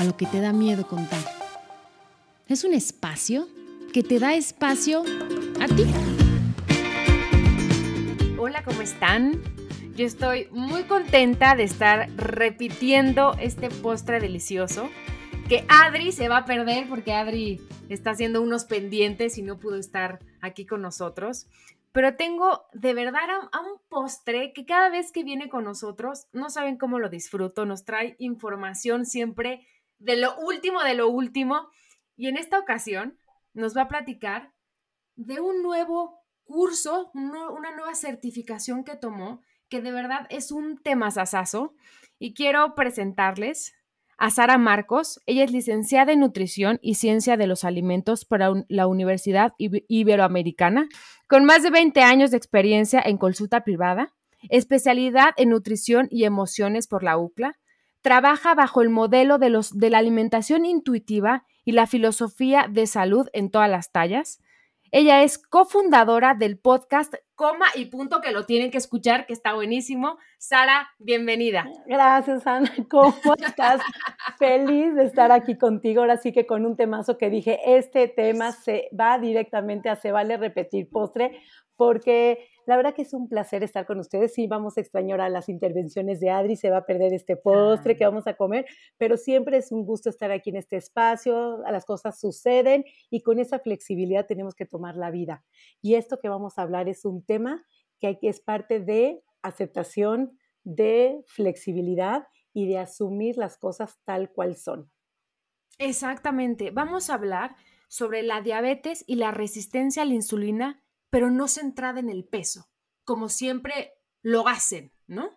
A lo que te da miedo contar. Es un espacio que te da espacio a ti. Hola, ¿cómo están? Yo estoy muy contenta de estar repitiendo este postre delicioso que Adri se va a perder porque Adri está haciendo unos pendientes y no pudo estar aquí con nosotros. Pero tengo de verdad a, un postre que cada vez que viene con nosotros, no saben cómo lo disfruto, nos trae información siempre de lo último, de lo último. Y en esta ocasión nos va a platicar de un nuevo curso, una nueva certificación que tomó, que de verdad es un temazazazo. Y quiero presentarles a Sara Marcos. Ella es licenciada en Nutrición y Ciencia de los Alimentos por la Universidad Iberoamericana, con más de 20 años de experiencia en consulta privada, especialidad en Nutrición y Emociones por la UCLA. Trabaja bajo el modelo de, los, de la alimentación intuitiva y la filosofía de salud en todas las tallas. Ella es cofundadora del podcast Coma y Punto, que lo tienen que escuchar, que está buenísimo. Sara, bienvenida. Gracias, Ana. ¿Cómo estás? Feliz de estar aquí contigo. Ahora sí que con un temazo que dije, este tema se va directamente a Se Vale Repetir Postre, porque la verdad que es un placer estar con ustedes. Sí, vamos a extrañar a las intervenciones de Adri, se va a perder este postre que vamos a comer, pero siempre es un gusto estar aquí en este espacio, las cosas suceden y con esa flexibilidad tenemos que tomar la vida. Y esto que vamos a hablar es un tema que es parte de aceptación, de flexibilidad y de asumir las cosas tal cual son. Exactamente. Vamos a hablar sobre la diabetes y la resistencia a la insulina pero no centrada en el peso, como siempre lo hacen, ¿no?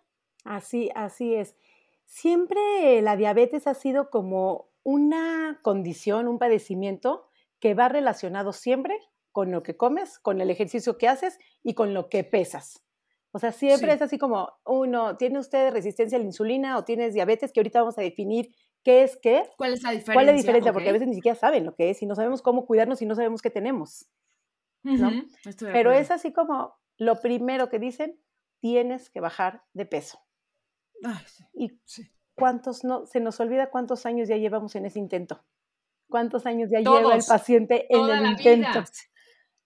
Así, así es. Siempre la diabetes ha sido como una condición, un padecimiento que va relacionado siempre con lo que comes, con el ejercicio que haces y con lo que pesas. O sea, siempre es así como, uno, ¿tiene usted resistencia a la insulina o tienes diabetes? Que ahorita vamos a definir qué es qué. ¿Cuál es la diferencia? ¿Cuál es la diferencia? Porque a veces ni siquiera saben lo que es y no sabemos cómo cuidarnos y no sabemos qué tenemos. Pero es así como lo primero que dicen, tienes que bajar de peso. y cuántos no, se nos olvida cuántos años ya llevamos en ese intento. ¿Cuántos años ya lleva el paciente en el intento?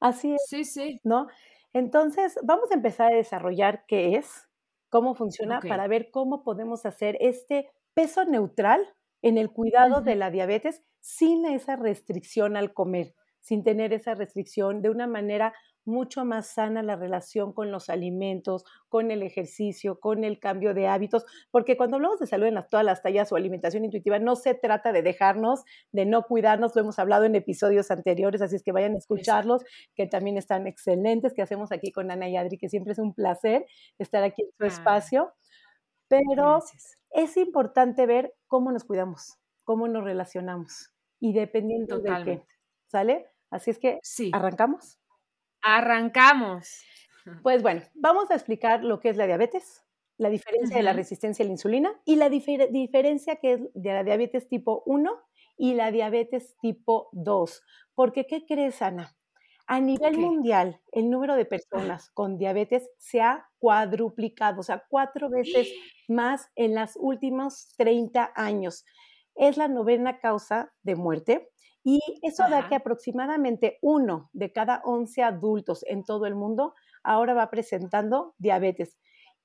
Así es. Sí, sí. ¿No? Entonces, vamos a empezar a desarrollar qué es, cómo funciona, para ver cómo podemos hacer este peso neutral en el cuidado de la diabetes sin esa restricción al comer sin tener esa restricción, de una manera mucho más sana la relación con los alimentos, con el ejercicio, con el cambio de hábitos, porque cuando hablamos de salud en todas las tallas o alimentación intuitiva, no se trata de dejarnos, de no cuidarnos, lo hemos hablado en episodios anteriores, así es que vayan a escucharlos, que también están excelentes, que hacemos aquí con Ana y Adri, que siempre es un placer estar aquí en su espacio, pero es importante ver cómo nos cuidamos, cómo nos relacionamos y dependiendo de qué, ¿sale? Así es que, sí. ¿arrancamos? Arrancamos. Pues bueno, vamos a explicar lo que es la diabetes, la diferencia de la resistencia a la insulina y la diferencia que es de la diabetes tipo 1 y la diabetes tipo 2. Porque, ¿qué crees, Ana? A nivel mundial, el número de personas con diabetes se ha cuadruplicado, o sea, cuatro veces más en los últimos 30 años. Es la novena causa de muerte y eso da que aproximadamente uno de cada 11 adultos en todo el mundo ahora va presentando diabetes.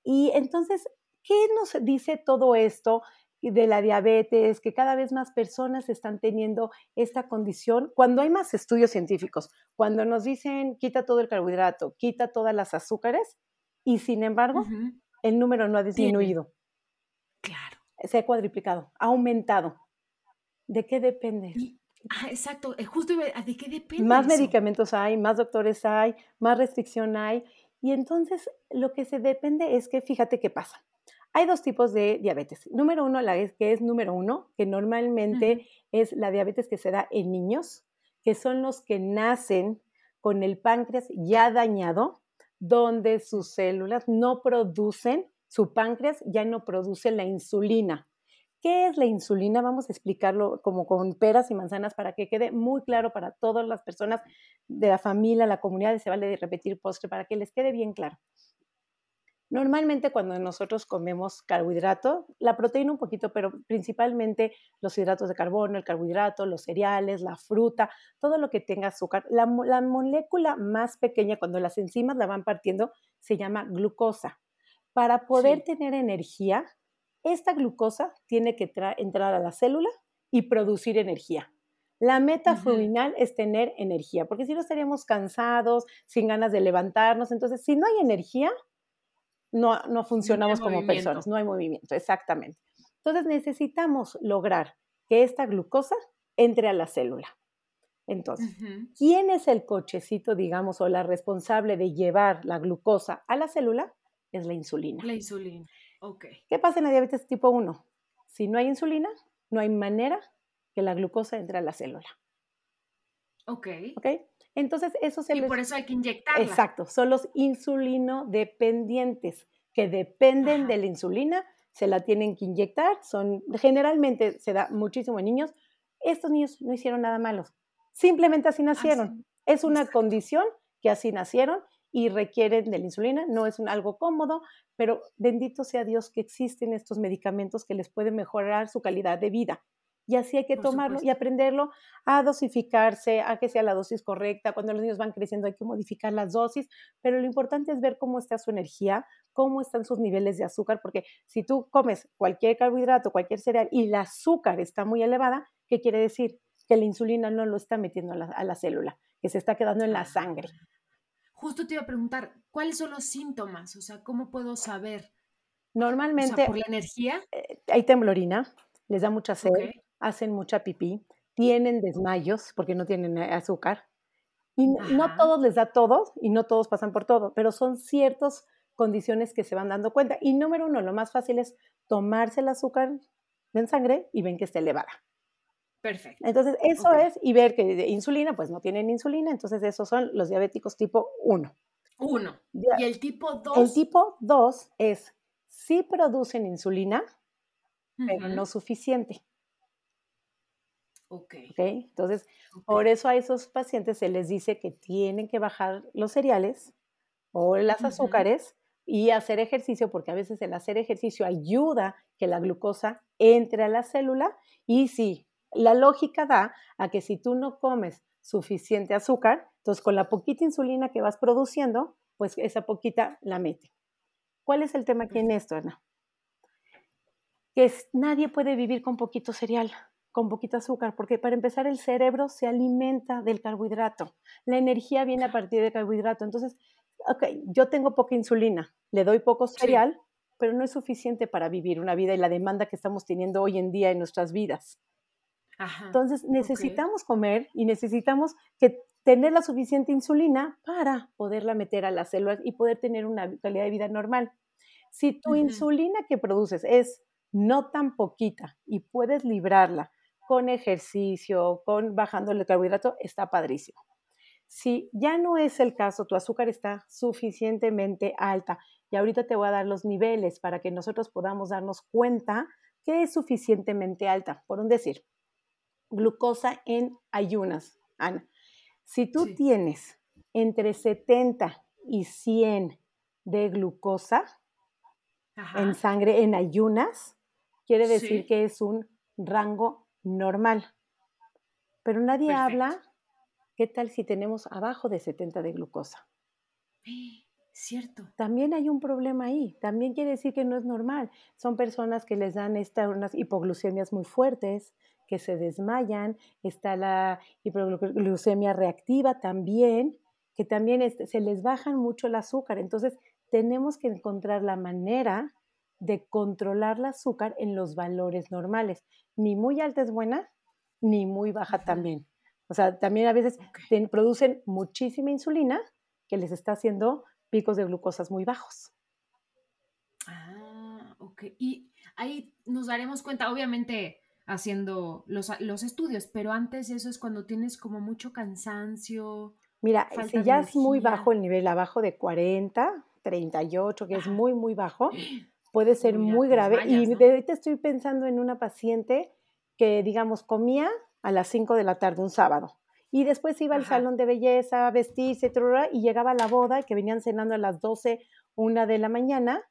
Y entonces, ¿qué nos dice todo esto de la diabetes? Que cada vez más personas están teniendo esta condición. Cuando hay más estudios científicos, cuando nos dicen quita todo el carbohidrato, quita todas las azúcares, y sin embargo, el número no ha disminuido. Claro. Se ha cuadriplicado, ha aumentado. ¿De qué depende? Ah, exacto, eh, justo ¿de qué depende? Más medicamentos hay, más doctores hay, más restricción hay. Y entonces lo que se depende es que fíjate qué pasa. Hay dos tipos de diabetes. Número uno, la que es número uno, que normalmente es la diabetes que se da en niños, que son los que nacen con el páncreas ya dañado, donde sus células no producen, su páncreas ya no produce la insulina. ¿Qué es la insulina? Vamos a explicarlo como con peras y manzanas para que quede muy claro para todas las personas de la familia, la comunidad, y se vale de repetir postre para que les quede bien claro. Normalmente cuando nosotros comemos carbohidrato, la proteína un poquito, pero principalmente los hidratos de carbono, el carbohidrato, los cereales, la fruta, todo lo que tenga azúcar. La, molécula más pequeña, cuando las enzimas la van partiendo, se llama glucosa. Para poder tener energía, esta glucosa tiene que entrar a la célula y producir energía. La meta final es tener energía, porque si no estaríamos cansados, sin ganas de levantarnos. Entonces, si no hay energía, no, no funcionamos como personas, no hay movimiento, exactamente. Entonces, necesitamos lograr que esta glucosa entre a la célula. Entonces, ¿quién es el cochecito, digamos, o la responsable de llevar la glucosa a la célula? Es la insulina. La insulina. ¿Qué pasa en la diabetes tipo 1? Si no hay insulina, no hay manera que la glucosa entre a la célula. Ok. Ok. Entonces, eso se Y por eso hay que inyectarla. Exacto. Son los insulino dependientes que dependen de la insulina, se la tienen que inyectar. Son, generalmente se da muchísimo en niños. Estos niños no hicieron nada malo. Simplemente así nacieron. Es una condición que así nacieron y requieren de la insulina. No es algo cómodo, pero bendito sea Dios que existen estos medicamentos que les pueden mejorar su calidad de vida. Y así hay que tomarlo y aprenderlo a dosificarse, a que sea la dosis correcta. Cuando los niños van creciendo hay que modificar las dosis, pero lo importante es ver cómo está su energía, cómo están sus niveles de azúcar, porque si tú comes cualquier carbohidrato, cualquier cereal y el azúcar está muy elevada, ¿qué quiere decir? Que la insulina no lo está metiendo a la, a la célula, que se está quedando en la sangre. Justo te iba a preguntar, ¿cuáles son los síntomas? O sea, ¿cómo puedo saber? Normalmente. ¿Por la energía? Eh, hay temblorina, les da mucha sed, hacen mucha pipí, tienen desmayos porque no tienen azúcar. Y no todos les da todo y no todos pasan por todo, pero son ciertas condiciones que se van dando cuenta. Y número uno, lo más fácil es tomarse el azúcar en sangre y ven que está elevada. Perfecto. Entonces, eso es, y ver que de insulina, pues no tienen insulina, entonces esos son los diabéticos tipo 1. 1. ¿Y el tipo 2? El tipo 2 es, sí producen insulina, pero no suficiente. Ok. ¿Okay? Entonces, por eso a esos pacientes se les dice que tienen que bajar los cereales o las azúcares y hacer ejercicio, porque a veces el hacer ejercicio ayuda que la glucosa entre a la célula y sí, la lógica da a que si tú no comes suficiente azúcar, entonces con la poquita insulina que vas produciendo, pues esa poquita la mete. ¿Cuál es el tema aquí en esto, Ana? Que nadie puede vivir con poquito cereal, con poquito azúcar, porque para empezar el cerebro se alimenta del carbohidrato. La energía viene a partir del carbohidrato. Entonces, ok, yo tengo poca insulina, le doy poco cereal, pero no es suficiente para vivir una vida y la demanda que estamos teniendo hoy en día en nuestras vidas. Entonces necesitamos comer y necesitamos que tener la suficiente insulina para poderla meter a las células y poder tener una calidad de vida normal. Si tu insulina que produces es no tan poquita y puedes librarla con ejercicio, con bajando el carbohidrato, está padrísimo. Si ya no es el caso, tu azúcar está suficientemente alta y ahorita te voy a dar los niveles para que nosotros podamos darnos cuenta que es suficientemente alta. Por un decir, glucosa en ayunas, Ana. Si tú tienes entre 70 y 100 de glucosa en sangre en ayunas, quiere decir que es un rango normal. Pero nadie habla, ¿qué tal si tenemos abajo de 70 de glucosa? Cierto. También hay un problema ahí. También quiere decir que no es normal. Son personas que les dan estas unas hipoglucemias muy fuertes, que se desmayan, está la hipoglucemia reactiva también, que también se les bajan mucho el azúcar. Entonces, tenemos que encontrar la manera de controlar el azúcar en los valores normales. Ni muy alta es buena, ni muy baja también. O sea, también a veces producen muchísima insulina que les está haciendo picos de glucosas muy bajos. Ah, ok. Y ahí nos daremos cuenta, obviamente haciendo los, los estudios, pero antes eso es cuando tienes como mucho cansancio. Mira, si ya es muy bajo el nivel, abajo de 40, 38, que es muy, muy bajo, puede ser muy grave. y de ahorita estoy pensando en una paciente que, digamos, comía a las 5 de la tarde un sábado y después iba al salón de belleza a vestirse y llegaba a la boda que venían cenando a las 12, una de la mañana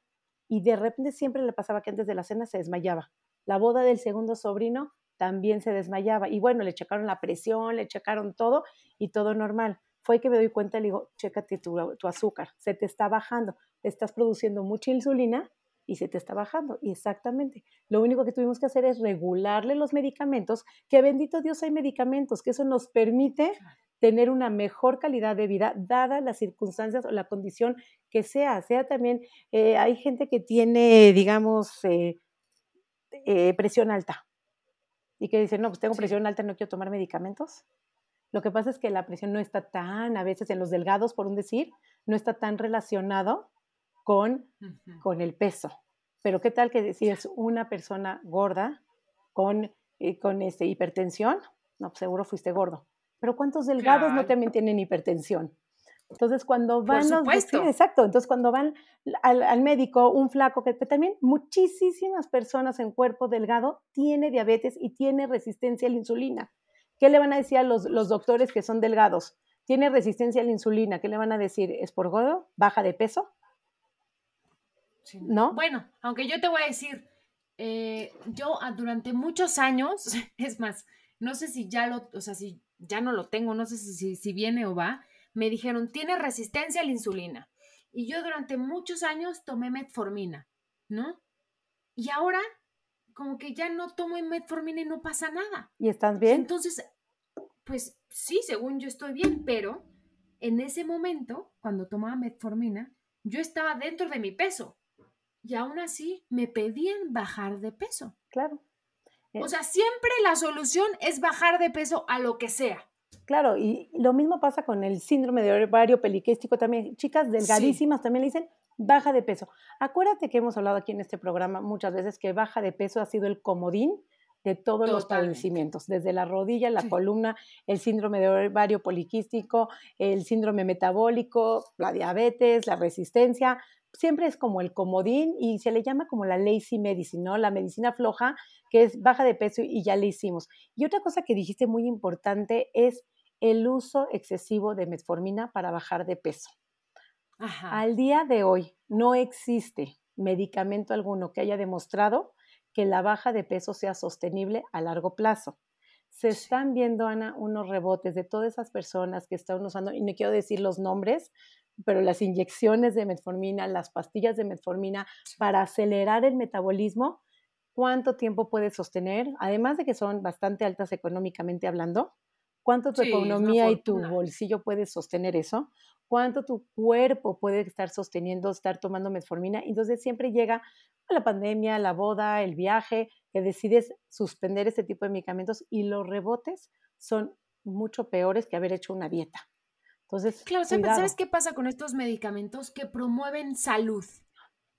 y de repente siempre le pasaba que antes de la cena se desmayaba. La boda del segundo sobrino también se desmayaba y bueno, le checaron la presión, le checaron todo y todo normal. Fue que me doy cuenta, le digo, chécate tu, tu azúcar, se te está bajando, estás produciendo mucha insulina y se te está bajando. Y exactamente, lo único que tuvimos que hacer es regularle los medicamentos, que bendito Dios hay medicamentos, que eso nos permite tener una mejor calidad de vida, dadas las circunstancias o la condición que sea. Sea también, eh, hay gente que tiene, digamos, eh, eh, presión alta y que dice, no, pues tengo presión alta, no quiero tomar medicamentos. Lo que pasa es que la presión no está tan, a veces en los delgados, por un decir, no está tan relacionado con, con el peso. Pero qué tal que si es una persona gorda con, eh, con este, hipertensión, no, pues seguro fuiste gordo. Pero ¿cuántos delgados no también tienen hipertensión? Entonces, cuando van exacto. Entonces, cuando van al, médico, un flaco, que, también muchísimas personas en cuerpo delgado tiene diabetes y tiene resistencia a la insulina. ¿Qué le van a decir a los, los doctores que son delgados? Tiene resistencia a la insulina. ¿Qué le van a decir? ¿Es por gordo? ¿Baja de peso? ¿No? Bueno, aunque yo te voy a decir, eh, yo ah, durante muchos años, es más, no sé si ya lo, o sea, si ya no lo tengo, no sé si, si viene o va, me dijeron, tiene resistencia a la insulina. Y yo durante muchos años tomé metformina, ¿no? Y ahora, como que ya no tomo metformina y no pasa nada. ¿Y estás bien? Entonces, pues sí, según yo estoy bien, pero en ese momento, cuando tomaba metformina, yo estaba dentro de mi peso y aún así me pedían bajar de peso. Claro. O sea, siempre la solución es bajar de peso a lo que sea. Claro, y lo mismo pasa con el síndrome de ovario poliquístico también. Chicas delgadísimas también le dicen baja de peso. Acuérdate que hemos hablado aquí en este programa muchas veces que baja de peso ha sido el comodín de todos los padecimientos, desde la rodilla, la columna, el síndrome de ovario poliquístico, el síndrome metabólico, la diabetes, la resistencia, siempre es como el comodín y se le llama como la lazy medicine, ¿no? La medicina floja, que es baja de peso y ya le hicimos. Y otra cosa que dijiste muy importante es el uso excesivo de metformina para bajar de peso. Al día de hoy no existe medicamento alguno que haya demostrado que la baja de peso sea sostenible a largo plazo. Se están viendo, Ana, unos rebotes de todas esas personas que están usando, y no quiero decir los nombres, pero las inyecciones de metformina, las pastillas de metformina para acelerar el metabolismo, ¿cuánto tiempo puede sostener? Además de que son bastante altas económicamente hablando, ¿cuánto tu economía y tu bolsillo puede sostener eso? ¿Cuánto tu cuerpo puede estar sosteniendo, estar tomando metformina? Entonces siempre llega la pandemia, la boda, el viaje, que decides suspender este tipo de medicamentos y los rebotes son mucho peores que haber hecho una dieta. Entonces, claro, ¿sabes qué pasa con estos medicamentos que promueven salud?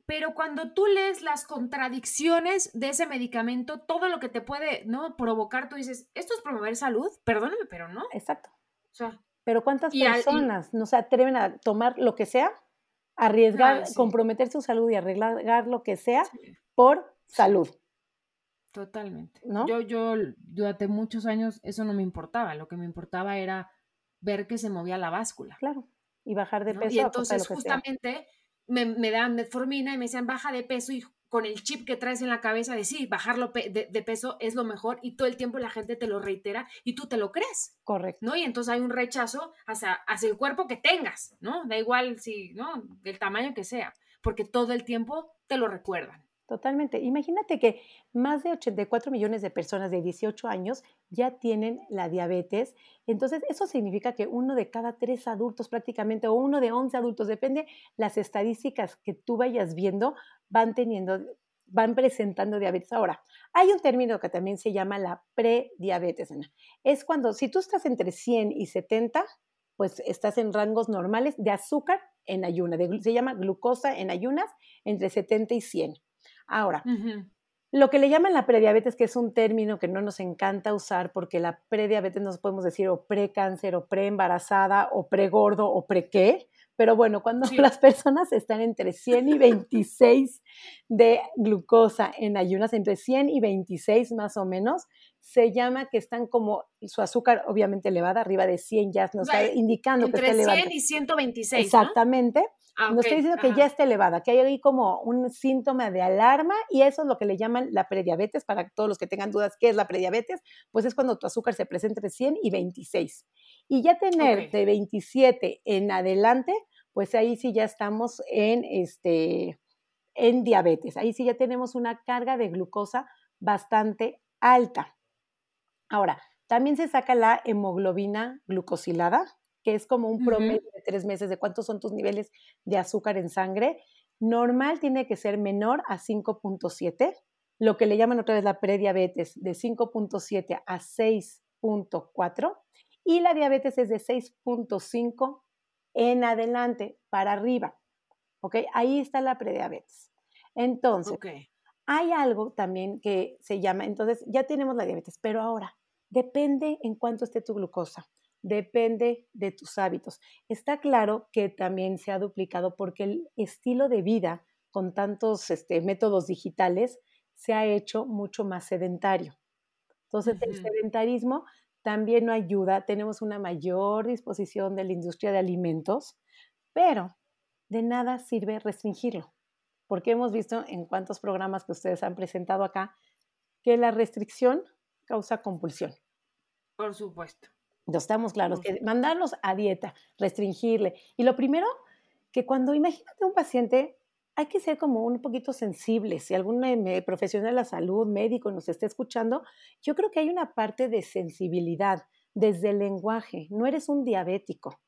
Pero cuando tú lees las contradicciones de ese medicamento, todo lo que te puede ¿no? provocar, tú dices, ¿esto es promover salud? Perdóname, pero no. Exacto. O sea, pero ¿cuántas personas no se atreven a tomar lo que sea, arriesgar, comprometer su salud y arriesgar lo que sea por salud? Totalmente. ¿No? Yo, yo durante muchos años eso no me importaba. Lo que me importaba era ver que se movía la báscula. Claro, y bajar de peso. Y entonces justamente me, me, dan metformina y me decían baja de peso y con el chip que traes en la cabeza de sí, bajarlo de, peso es lo mejor y todo el tiempo la gente te lo reitera y tú te lo crees. Correcto. ¿No? Y entonces hay un rechazo hacia, hacia el cuerpo que tengas, ¿no? Da igual si, ¿no? Del tamaño que sea, porque todo el tiempo te lo recuerdan. Totalmente. Imagínate que más de 84 millones de personas de 18 años ya tienen la diabetes. Entonces, eso significa que uno de cada tres adultos prácticamente, o uno de 11 adultos, depende las estadísticas que tú vayas viendo, van teniendo, van presentando diabetes. Ahora, hay un término que también se llama la prediabetes. Es cuando, si tú estás entre 100 y 70, pues estás en rangos normales de azúcar en ayuna, se llama glucosa en ayunas entre 70 y 100. Ahora, lo que le llaman la prediabetes, que es un término que no nos encanta usar porque la prediabetes nos podemos decir o precáncer o preembarazada o pregordo o pre qué, pero bueno, cuando las personas están entre 100 y 26 de glucosa en ayunas, entre 100 y 26 más o menos, se llama que están como su azúcar obviamente elevada, arriba de 100 ya nos está indicando que está elevada. Entre 100 y 126. Exactamente. Ah, nos está diciendo que ya está elevada, que hay ahí como un síntoma de alarma y eso es lo que le llaman la prediabetes. Para todos los que tengan dudas, ¿qué es la prediabetes? Pues es cuando tu azúcar se presenta entre 100 y 26. Y ya tener de 27 en adelante, pues ahí sí ya estamos en, este, en diabetes. Ahí sí ya tenemos una carga de glucosa bastante alta. Ahora, también se saca la hemoglobina glucosilada, que es como un promedio de tres meses de cuántos son tus niveles de azúcar en sangre. Normal tiene que ser menor a 5.7, lo que le llaman otra vez la prediabetes, de 5.7 a 6.4, y la diabetes es de 6.5 en adelante, para arriba. ¿Ok? Ahí está la prediabetes. Entonces, hay algo también que se llama, entonces ya tenemos la diabetes, pero ahora depende en cuánto esté tu glucosa, depende de tus hábitos. Está claro que también se ha duplicado porque el estilo de vida con tantos este, métodos digitales se ha hecho mucho más sedentario. Entonces, el sedentarismo también no ayuda, tenemos una mayor disposición de la industria de alimentos, pero de nada sirve restringirlo, porque hemos visto en cuántos programas que ustedes han presentado acá que la restricción causa compulsión. Por supuesto. No estamos claros, que mandarlos a dieta, restringirle. Y lo primero, que cuando imagínate un paciente hay que ser como un poquito sensibles. Si algún profesional de la salud, médico, nos está escuchando, yo creo que hay una parte de sensibilidad desde el lenguaje. No eres un diabético,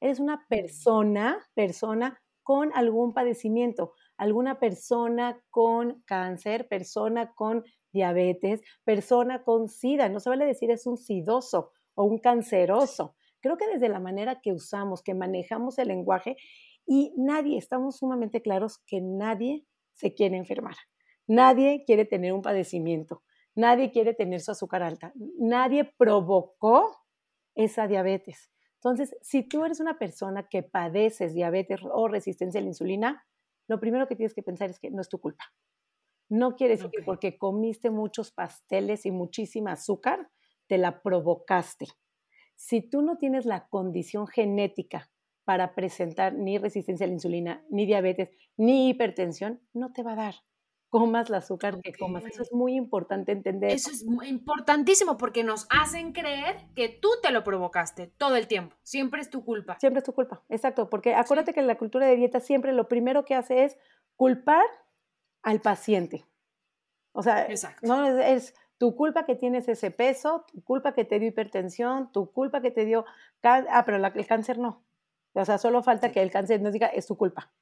eres una persona, persona con algún padecimiento, alguna persona con cáncer, persona con diabetes, persona con SIDA. No se vale decir es un sidoso o un canceroso. Creo que desde la manera que usamos, que manejamos el lenguaje, y nadie, estamos sumamente claros que nadie se quiere enfermar. Nadie quiere tener un padecimiento. Nadie quiere tener su azúcar alta. Nadie provocó esa diabetes. Entonces, si tú eres una persona que padeces diabetes o resistencia a la insulina, lo primero que tienes que pensar es que no es tu culpa. No quiere decir que porque comiste muchos pasteles y muchísima azúcar, te la provocaste. Si tú no tienes la condición genética para presentar ni resistencia a la insulina, ni diabetes, ni hipertensión, no te va a dar. Comas el azúcar que comas. Eso es muy importante entender. Eso es importantísimo porque nos hacen creer que tú te lo provocaste todo el tiempo. Siempre es tu culpa. Siempre es tu culpa, exacto. Porque acuérdate que en la cultura de dieta siempre lo primero que hace es culpar al paciente. O sea, no es, tu culpa que tienes ese peso, tu culpa que te dio hipertensión, tu culpa que te dio... Ah, pero el cáncer no. O sea, solo falta que el cáncer nos diga, es tu culpa.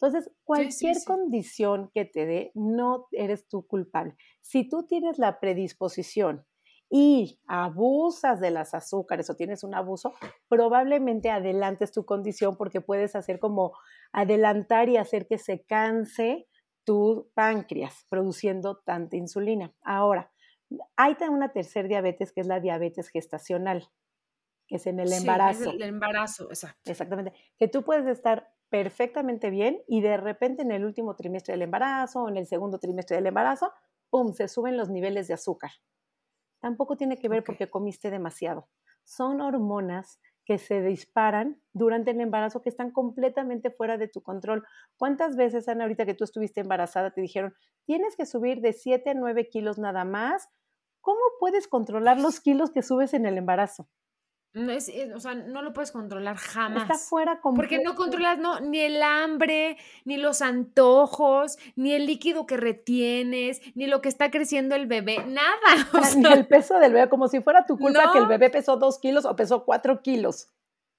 Entonces, cualquier condición que te dé, no eres tú culpable. Si tú tienes la predisposición y abusas de las azúcares o tienes un abuso, probablemente adelantes tu condición porque puedes hacer como adelantar y hacer que se canse tu páncreas produciendo tanta insulina. Ahora, hay una tercera diabetes que es la diabetes gestacional que es en el embarazo. el embarazo, exacto. Exactamente. Que tú puedes estar perfectamente bien y de repente en el último trimestre del embarazo o en el segundo trimestre del embarazo, ¡pum!, se suben los niveles de azúcar. Tampoco tiene que ver porque comiste demasiado. Son hormonas que se disparan durante el embarazo que están completamente fuera de tu control. ¿Cuántas veces, Ana, ahorita que tú estuviste embarazada, te dijeron, tienes que subir de 7 a 9 kilos nada más? ¿Cómo puedes controlar los kilos que subes en el embarazo? No es, o sea, no lo puedes controlar jamás. Está fuera Porque no controlas no, ni el hambre, ni los antojos, ni el líquido que retienes, ni lo que está creciendo el bebé, nada. ni el peso del bebé, como si fuera tu culpa que el bebé pesó dos kilos o pesó cuatro kilos.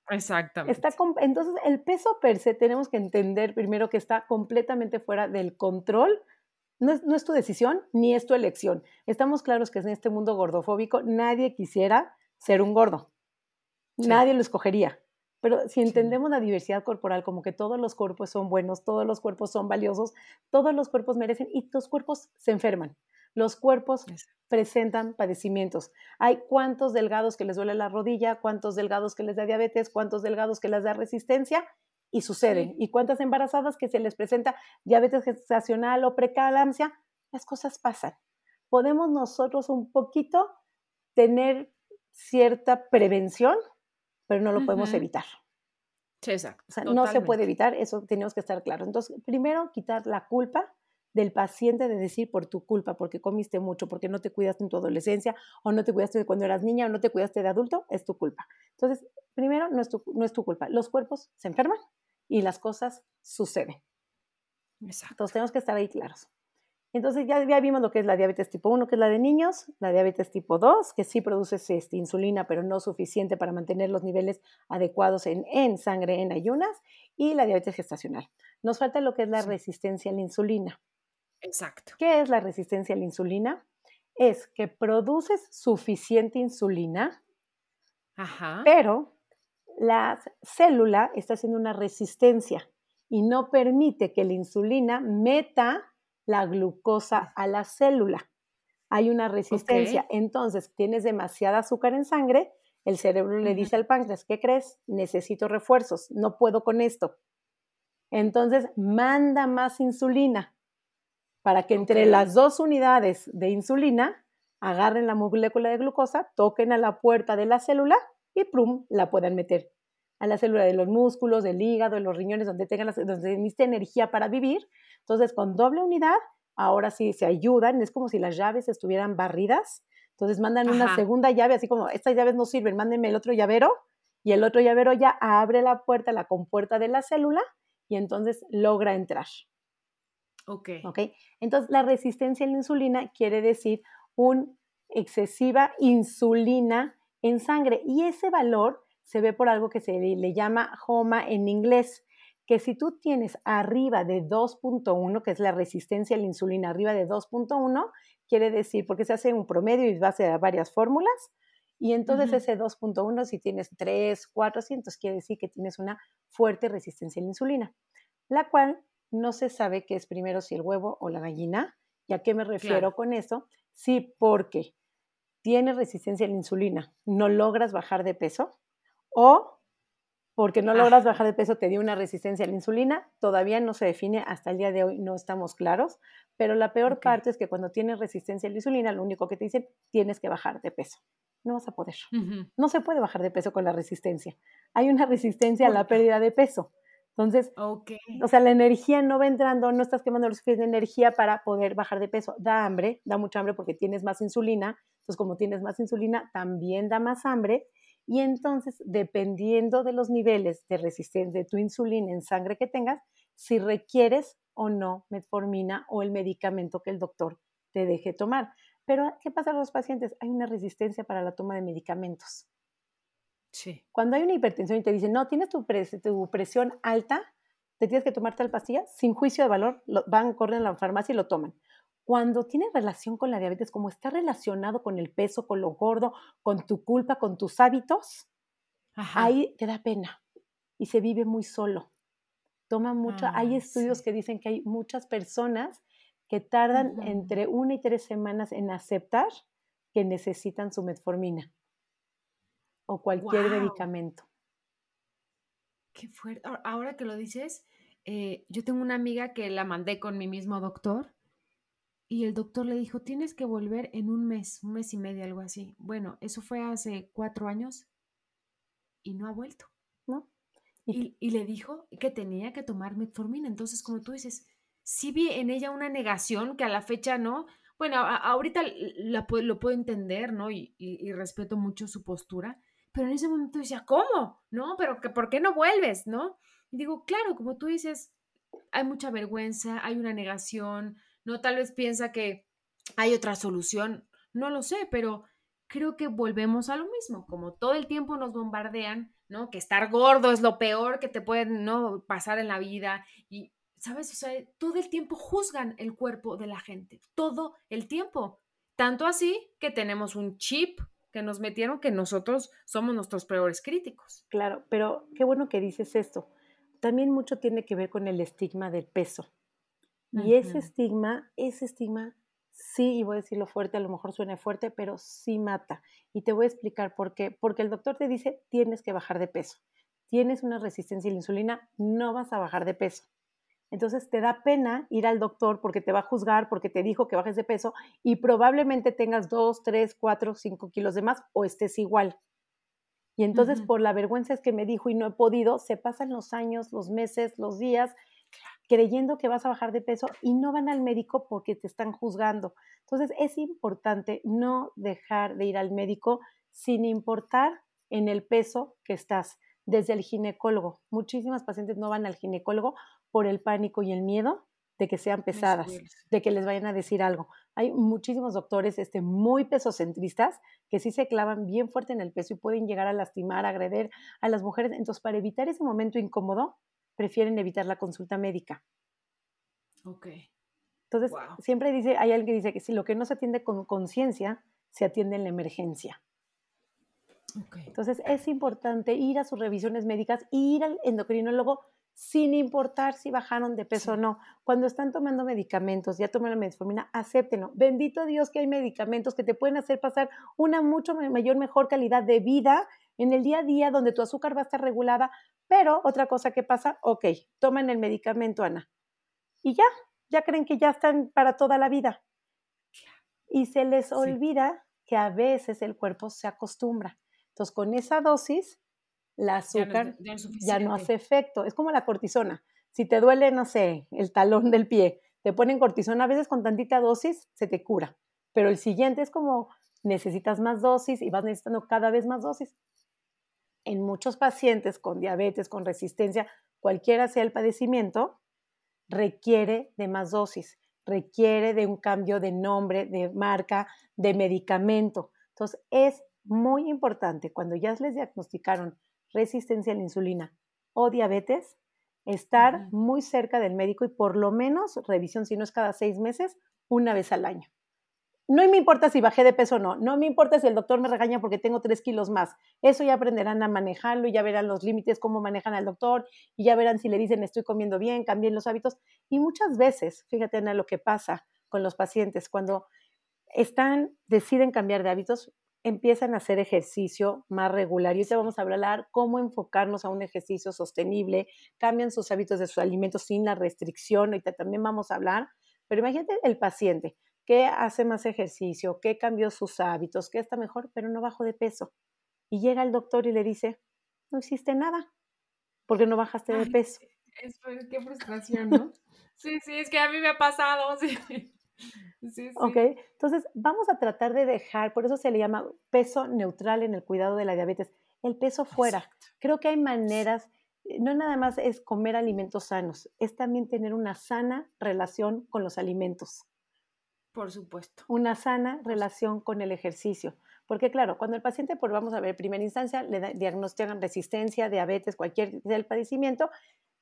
Exactamente. Está entonces, el peso per se tenemos que entender primero que está completamente fuera del control. No es, no es tu decisión ni es tu elección. Estamos claros que en este mundo gordofóbico nadie quisiera ser un gordo. Nadie lo escogería. Pero si entendemos la diversidad corporal como que todos los cuerpos son buenos, todos los cuerpos son valiosos, todos los cuerpos merecen y los cuerpos se enferman. Los cuerpos presentan padecimientos. Hay cuántos delgados que les duele la rodilla, cuántos delgados que les da diabetes, cuántos delgados que les da resistencia y suceden. Y cuántas embarazadas que se les presenta diabetes gestacional o preeclampsia, las cosas pasan. Podemos nosotros un poquito tener cierta prevención, pero no lo podemos evitar. Sí, exacto. O sea, no se puede evitar, eso tenemos que estar claros. Entonces, primero, quitar la culpa del paciente de decir por tu culpa, porque comiste mucho, porque no te cuidaste en tu adolescencia, o no te cuidaste cuando eras niña, o no te cuidaste de adulto, es tu culpa. Entonces, primero, no es tu, no es tu culpa. Los cuerpos se enferman y las cosas suceden. Exacto. Entonces, tenemos que estar ahí claros. Entonces ya, ya, vimos lo que es la diabetes tipo 1, que es la de niños, la diabetes tipo 2, que sí produce este, insulina, pero no suficiente para mantener los niveles adecuados en, en, sangre en ayunas, y la diabetes gestacional. Nos falta lo que es la resistencia a la insulina. Exacto. ¿Qué es la resistencia a la insulina? Es que produces suficiente insulina, pero la célula está haciendo una resistencia y no permite que la insulina meta la glucosa a la célula. Hay una resistencia. Entonces, tienes demasiada azúcar en sangre, el cerebro le dice al páncreas, ¿qué crees? Necesito refuerzos, no puedo con esto. Entonces, manda más insulina para que entre las dos unidades de insulina agarren la molécula de glucosa, toquen a la puerta de la célula y ¡prum! la puedan meter a la célula de los músculos, del hígado, de los riñones, donde tengan las, donde necesite energía para vivir. Entonces, con doble unidad, ahora sí se ayudan, es como si las llaves estuvieran barridas. Entonces mandan una segunda llave, así como estas llaves no sirven, mándenme el otro llavero y el otro llavero ya abre la puerta, la compuerta de la célula y entonces logra entrar. Ok. Ok. Entonces, la resistencia a la insulina quiere decir una excesiva insulina en sangre y ese valor se ve por algo que se le llama HOMA en inglés, que si tú tienes arriba de 2.1, que es la resistencia a la insulina, arriba de 2.1, quiere decir, porque se hace un promedio y base a varias fórmulas, y entonces ese 2.1, si tienes 3, 400, quiere decir que tienes una fuerte resistencia a la insulina, la cual no se sabe qué es primero si el huevo o la gallina. ¿Y a qué me refiero con eso? Sí, porque tienes resistencia a la insulina, no logras bajar de peso o porque no logras bajar de peso te dio una resistencia a la insulina, todavía no se define, hasta el día de hoy no estamos claros, pero la peor parte es que cuando tienes resistencia a la insulina, lo único que te dicen, tienes que bajar de peso. No vas a poder. No se puede bajar de peso con la resistencia. Hay una resistencia a la pérdida de peso. Entonces, o sea, la energía no va entrando, no estás quemando los de energía para poder bajar de peso. Da hambre, da mucha hambre porque tienes más insulina. Entonces, como tienes más insulina, también da más hambre. Y entonces, dependiendo de los niveles de resistencia de tu insulina en sangre que tengas, si requieres o no metformina o el medicamento que el doctor te deje tomar. Pero, ¿qué pasa con los pacientes? Hay una resistencia para la toma de medicamentos. Cuando hay una hipertensión y te dicen, no, tienes tu, presión alta, te tienes que tomar tal pastilla, sin juicio de valor, van, corren a la farmacia y lo toman. Cuando tiene relación con la diabetes, como está relacionado con el peso, con lo gordo, con tu culpa, con tus hábitos, ahí te da pena y se vive muy solo. Toma mucho, hay estudios que dicen que hay muchas personas que tardan entre una y tres semanas en aceptar que necesitan su metformina o cualquier medicamento. Qué fuerte. Ahora que lo dices, eh, yo tengo una amiga que la mandé con mi mismo doctor y el doctor le dijo, tienes que volver en un mes, un mes y medio, algo así. Bueno, eso fue hace cuatro años y no ha vuelto. ¿No? Y, le dijo que tenía que tomar metformina. Entonces, como tú dices, sí vi en ella una negación que a la fecha no. Bueno, ahorita la, lo puedo entender, ¿no? y respeto mucho su postura, pero en ese momento decía, ¿cómo? ¿No? Pero que, ¿por qué no vuelves? ¿No? Y digo, claro, como tú dices, hay mucha vergüenza, hay una negación, ¿no? Tal vez piensa que hay otra solución, no lo sé, pero creo que volvemos a lo mismo, como todo el tiempo nos bombardean, ¿no? Que estar gordo es lo peor que te puede, ¿no? Pasar en la vida y, ¿sabes? O sea, todo el tiempo juzgan el cuerpo de la gente, todo el tiempo. Tanto así que tenemos un chip que nos metieron que nosotros somos nuestros peores críticos. Claro, pero qué bueno que dices esto. También mucho tiene que ver con el estigma del peso. Y ese estigma, ese estigma, sí, y voy a decirlo fuerte, a lo mejor suena fuerte, pero sí mata. Y te voy a explicar por qué. Porque el doctor te dice, tienes que bajar de peso. Tienes una resistencia a la insulina, no vas a bajar de peso. Entonces te da pena ir al doctor porque te va a juzgar, porque te dijo que bajes de peso y probablemente tengas 2, 3, 4, 5 kilos de más o estés igual. Y entonces por la vergüenza es que me dijo y no he podido, se pasan los años, los meses, los días creyendo que vas a bajar de peso y no van al médico porque te están juzgando. Entonces es importante no dejar de ir al médico sin importar en el peso que estás. Desde el ginecólogo, muchísimas pacientes no van al ginecólogo por el pánico y el miedo de que sean pesadas, de que les vayan a decir algo. Hay muchísimos doctores este, muy pesocentristas que sí se clavan bien fuerte en el peso y pueden llegar a lastimar, a agredir a las mujeres. Entonces, para evitar ese momento incómodo, prefieren evitar la consulta médica. Ok. Entonces, siempre dice, hay alguien que dice que si lo que no se atiende con conciencia, se atiende en la emergencia. Okay. Entonces, es importante ir a sus revisiones médicas y ir al endocrinólogo sin importar si bajaron de peso o no. Cuando están tomando medicamentos, ya toman la metformina, acéptenlo. Bendito Dios que hay medicamentos que te pueden hacer pasar una mucho mayor, mejor calidad de vida en el día a día donde tu azúcar va a estar regulada. Pero otra cosa que pasa, ok, toman el medicamento, Ana, y ya, ya creen que ya están para toda la vida. Y se les olvida que a veces el cuerpo se acostumbra. Entonces, con esa dosis la azúcar ya no, hace efecto. Es como la cortisona. Si te duele, no sé, el talón del pie, te ponen cortisona, a veces con tantita dosis se te cura. Pero el siguiente es como necesitas más dosis y vas necesitando cada vez más dosis. En muchos pacientes con diabetes, con resistencia, cualquiera sea el padecimiento, requiere de más dosis, requiere de un cambio de nombre, de marca, de medicamento. Entonces, es muy importante cuando ya les diagnosticaron resistencia a la insulina o diabetes, estar muy cerca del médico y por lo menos revisión, si no es cada seis meses, una vez al año. No me importa si bajé de peso o no, no me importa si el doctor me regaña porque tengo tres kilos más. Eso ya aprenderán a manejarlo y ya verán los límites, cómo manejan al doctor y ya verán si le dicen estoy comiendo bien, cambien los hábitos. Y muchas veces, fíjate Ana, lo que pasa con los pacientes cuando están, deciden cambiar de hábitos, empiezan a hacer ejercicio más regular. Y hoy vamos a hablar cómo enfocarnos a un ejercicio sostenible, cambian sus hábitos de sus alimentos sin la restricción. Ahorita también vamos a hablar. Pero imagínate el paciente que hace más ejercicio, que cambió sus hábitos, que está mejor, pero no bajó de peso. Y llega el doctor y le dice, no hiciste nada, porque no bajaste de peso. Es, qué frustración, ¿no? sí, sí, es que a mí me ha pasado. Sí. Sí, Ok, entonces vamos a tratar de dejar, por eso se le llama peso neutral en el cuidado de la diabetes, el peso fuera. Creo que hay maneras, eh, no nada más es comer alimentos sanos, es también tener una sana relación con los alimentos. Por supuesto. Una sana relación con el ejercicio. Porque claro, cuando el paciente, por vamos a ver, primera instancia, le diagnostican resistencia, diabetes, cualquier del padecimiento,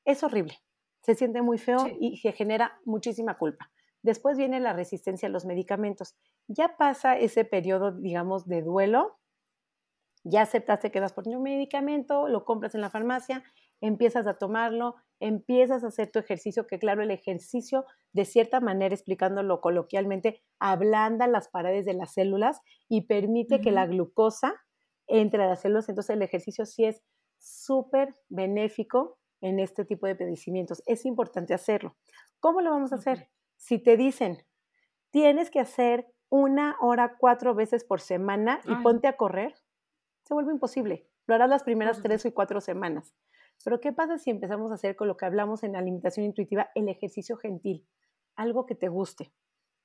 es horrible. Se siente muy feo y se genera muchísima culpa. Después viene la resistencia a los medicamentos. Ya pasa ese periodo, digamos, de duelo. Ya aceptaste que das por un medicamento, lo compras en la farmacia, empiezas a tomarlo, empiezas a hacer tu ejercicio, que claro, el ejercicio, de cierta manera, explicándolo coloquialmente, ablanda las paredes de las células y permite que la glucosa entre a las células. Entonces el ejercicio sí es súper benéfico en este tipo de padecimientos. Es importante hacerlo. ¿Cómo lo vamos a hacer? Si te dicen, tienes que hacer una hora cuatro veces por semana y ponte a correr, se vuelve imposible. Lo harás las primeras tres o cuatro semanas. Pero ¿qué pasa si empezamos a hacer con lo que hablamos en la alimentación intuitiva, el ejercicio gentil? Algo que te guste,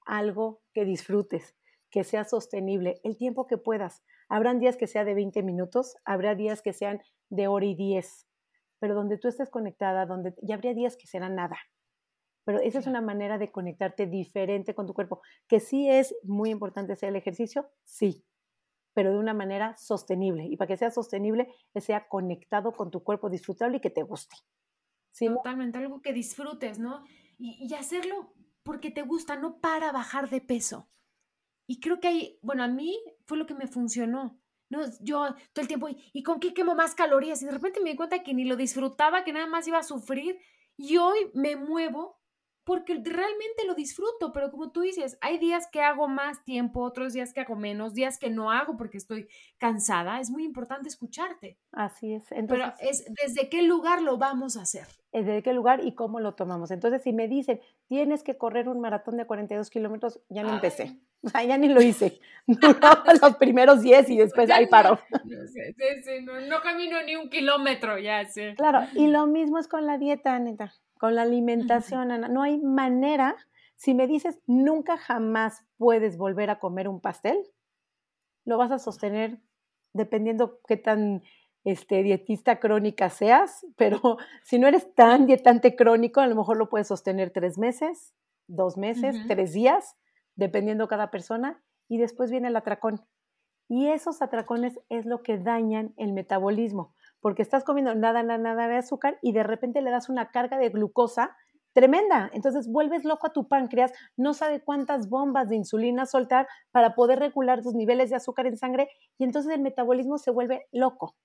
algo que disfrutes, que sea sostenible, el tiempo que puedas. Habrán días que sea de 20 minutos, habrá días que sean de hora y 10, pero donde tú estés conectada, donde ya habría días que serán nada. Pero esa es una manera de conectarte diferente con tu cuerpo, que sí es muy importante hacer el ejercicio, sí, pero de una manera sostenible. Y para que sea sostenible, que sea conectado con tu cuerpo, disfrutable y que te guste. Totalmente, algo que disfrutes, ¿no? Y, y, hacerlo porque te gusta, no para bajar de peso. Y creo que hay, bueno, a mí fue lo que me funcionó. No, yo todo el tiempo, ¿y con qué quemo más calorías? Y de repente me di cuenta que ni lo disfrutaba, que nada más iba a sufrir. Y hoy me muevo porque realmente lo disfruto, pero como tú dices, hay días que hago más tiempo, otros días que hago menos, días que no hago porque estoy cansada. Es muy importante escucharte. Así es. pero es desde qué lugar lo vamos a hacer. Desde qué lugar y cómo lo tomamos. Entonces, si me dicen, tienes que correr un maratón de 42 kilómetros, ya no empecé. ya ni lo hice. los primeros 10 y después ahí paro. No, no, camino ni un kilómetro, ya sé. Claro, y lo mismo es con la dieta, neta con la alimentación, Ana. No hay manera, si me dices, nunca jamás puedes volver a comer un pastel, lo vas a sostener dependiendo qué tan este, dietista crónica seas, pero si no eres tan dietante crónico, a lo mejor lo puedes sostener tres meses, dos meses, tres días, dependiendo cada persona, y después viene el atracón. Y esos atracones es lo que dañan el metabolismo porque estás comiendo nada, nada, nada de azúcar y de repente le das una carga de glucosa tremenda. Entonces vuelves loco a tu páncreas, no sabe cuántas bombas de insulina soltar para poder regular tus niveles de azúcar en sangre y entonces el metabolismo se vuelve loco.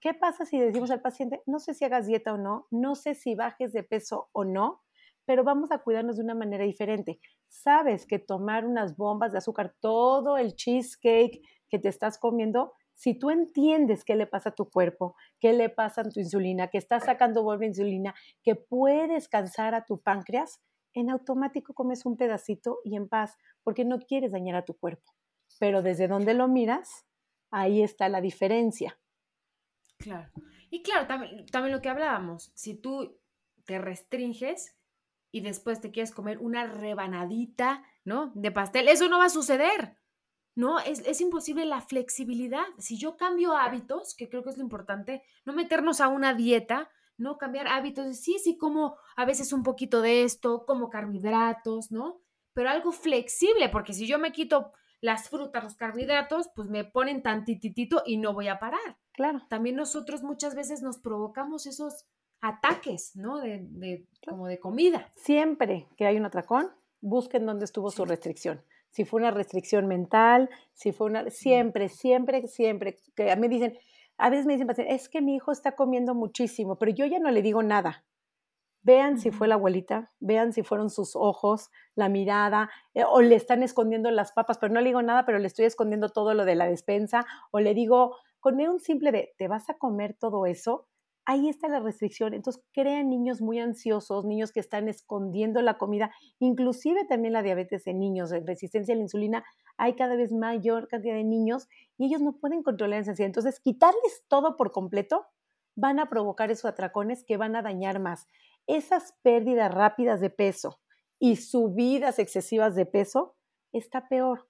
¿Qué pasa si decimos al paciente, no sé si hagas dieta o no, no sé si bajes de peso o no, pero vamos a cuidarnos de una manera diferente? Sabes que tomar unas bombas de azúcar, todo el cheesecake que te estás comiendo, si tú entiendes qué le pasa a tu cuerpo, qué le pasa a tu insulina, que estás sacando vuelve insulina, que puedes cansar a tu páncreas, en automático comes un pedacito y en paz, porque no quieres dañar a tu cuerpo. Pero desde donde lo miras, ahí está la diferencia. Claro. Y claro, también, también lo que hablábamos, si tú te restringes y después te quieres comer una rebanadita, ¿no? De pastel, eso no va a suceder. ¿No? Es, imposible la flexibilidad. Si yo cambio hábitos, que creo que es lo importante, no meternos a una dieta, no cambiar hábitos, sí, sí, como a veces un poquito de esto, como carbohidratos, ¿no? Pero algo flexible, porque si yo me quito las frutas, los carbohidratos, pues me ponen tantititito y no voy a parar. Claro. También nosotros muchas veces nos provocamos esos ataques, ¿no? De, de como de comida. Siempre que hay un atracón, busquen dónde estuvo su restricción si fue una restricción mental, si fue una, siempre, siempre, siempre, que a mí dicen, a veces me dicen, es que mi hijo está comiendo muchísimo, pero yo ya no le digo nada. Vean si fue la abuelita, vean si fueron sus ojos, la mirada, eh, o le están escondiendo las papas, pero no le digo nada, pero le estoy escondiendo todo lo de la despensa, o le digo, con un simple de, ¿te vas a comer todo eso? Ahí está la restricción. Entonces crean niños muy ansiosos, niños que están escondiendo la comida, inclusive también la diabetes en niños, resistencia a la insulina, hay cada vez mayor cantidad de niños y ellos no pueden controlar esa ansiedad. Entonces quitarles todo por completo van a provocar esos atracones que van a dañar más. Esas pérdidas rápidas de peso y subidas excesivas de peso está peor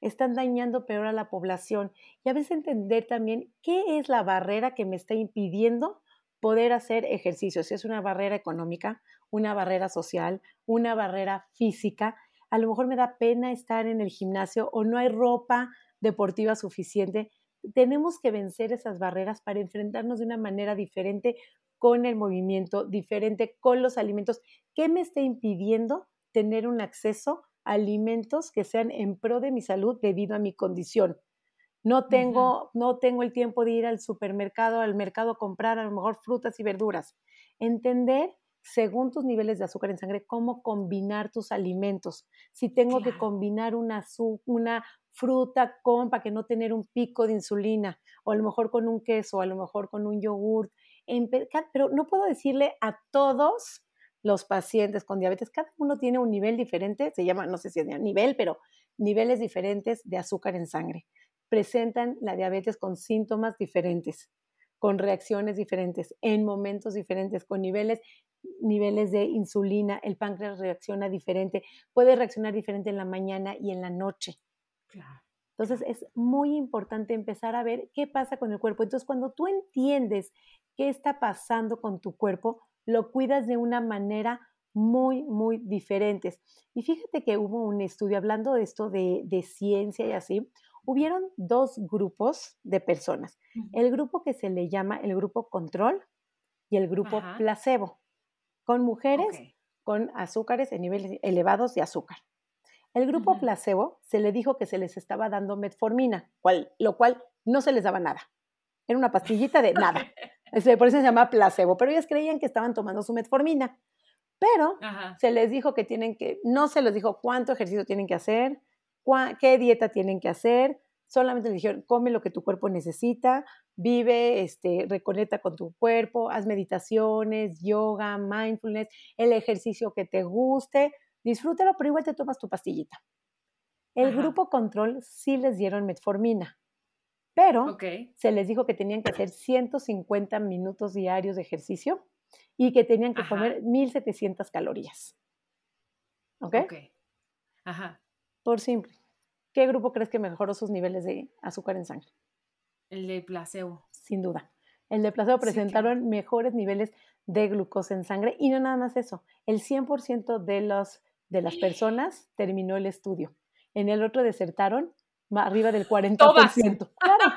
están dañando peor a la población. Y a veces entender también qué es la barrera que me está impidiendo poder hacer ejercicio, si es una barrera económica, una barrera social, una barrera física, a lo mejor me da pena estar en el gimnasio o no hay ropa deportiva suficiente. Tenemos que vencer esas barreras para enfrentarnos de una manera diferente con el movimiento, diferente con los alimentos. ¿Qué me está impidiendo tener un acceso a alimentos que sean en pro de mi salud debido a mi condición? No tengo, no tengo el tiempo de ir al supermercado, al mercado a comprar a lo mejor frutas y verduras. Entender según tus niveles de azúcar en sangre, cómo combinar tus alimentos. Si tengo que combinar una, una fruta con, para que no tener un pico de insulina, o a lo mejor con un queso, a lo mejor con un yogurt. Pero no puedo decirle a todos los pacientes con diabetes, cada uno tiene un nivel diferente, se llama, no sé si es nivel, pero niveles diferentes de azúcar en sangre presentan la diabetes con síntomas diferentes, con reacciones diferentes, en momentos diferentes, con niveles, niveles de insulina. El páncreas reacciona diferente, puede reaccionar diferente en la mañana y en la noche. Entonces es muy importante empezar a ver qué pasa con el cuerpo. Entonces cuando tú entiendes qué está pasando con tu cuerpo, lo cuidas de una manera muy, muy diferente. Y fíjate que hubo un estudio hablando de esto de, de ciencia y así, hubieron dos grupos de personas. El grupo que se le llama el grupo control y el grupo placebo, con mujeres con azúcares en niveles elevados de azúcar. El grupo placebo se le dijo que se les estaba dando metformina, cual- lo cual no se les daba nada. Era una pastillita de nada. Por eso se llama placebo, pero ellos creían que estaban tomando su metformina. Pero Ajá. se les dijo que tienen que, no se les dijo cuánto ejercicio tienen que hacer, qué dieta tienen que hacer, solamente les dijeron, come lo que tu cuerpo necesita, vive, este, reconecta con tu cuerpo, haz meditaciones, yoga, mindfulness, el ejercicio que te guste, disfrútalo, pero igual te tomas tu pastillita. El Ajá. grupo control sí les dieron metformina, pero Ok. se les dijo que tenían que hacer 150 minutos diarios de ejercicio y que tenían que Ajá. comer 1700 calorías. ¿Ok? Ok. Ajá. Por simple. ¿Qué grupo crees que mejoró sus niveles de azúcar en sangre? El de placebo. Sin duda. El de placebo Sí, claro. presentaron mejores niveles de glucosa en sangre y no nada más eso. El 100% de, los, de las personas terminó el estudio. En el otro desertaron arriba del 40%. Claro.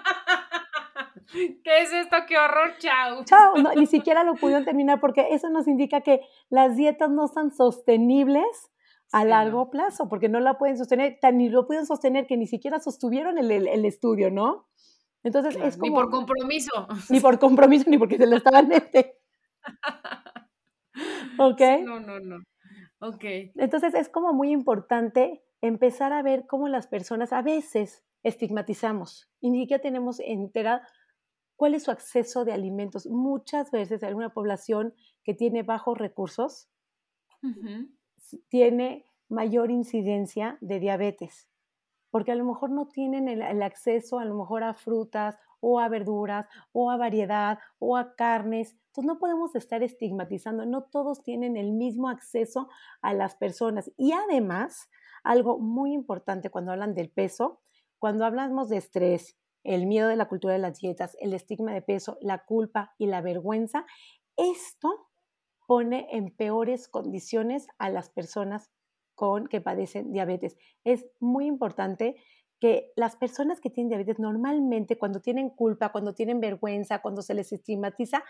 ¿Qué es esto? ¡Qué horror! ¡Chao! Chao, no, ni siquiera lo pudieron terminar porque eso nos indica que las dietas no son sostenibles a largo plazo, porque no la pueden sostener, tan ni lo pueden sostener que ni siquiera sostuvieron el, el- el estudio, ¿no? Entonces Claro, es como... Ni por compromiso. ni por compromiso, ni porque se lo estaban metiendo. ¿Ok? Sí, no, no, no. Ok. Entonces es como muy importante empezar a ver cómo las personas a veces estigmatizamos y ni siquiera tenemos entera cuál es su acceso de alimentos. Muchas veces hay una población que tiene bajos recursos tiene mayor incidencia de diabetes, porque a lo mejor no tienen el, acceso a lo mejor a frutas o a verduras o a variedad o a carnes. Entonces no podemos estar estigmatizando, no todos tienen el mismo acceso a las personas. Y además, algo muy importante cuando hablan del peso, cuando hablamos de estrés, el miedo de la cultura de las dietas, el estigma de peso, la culpa y la vergüenza, esto pone en peores condiciones a las personas con que padecen diabetes. Es muy importante que las personas que tienen diabetes normalmente cuando tienen culpa, cuando tienen vergüenza, cuando se les estigmatiza,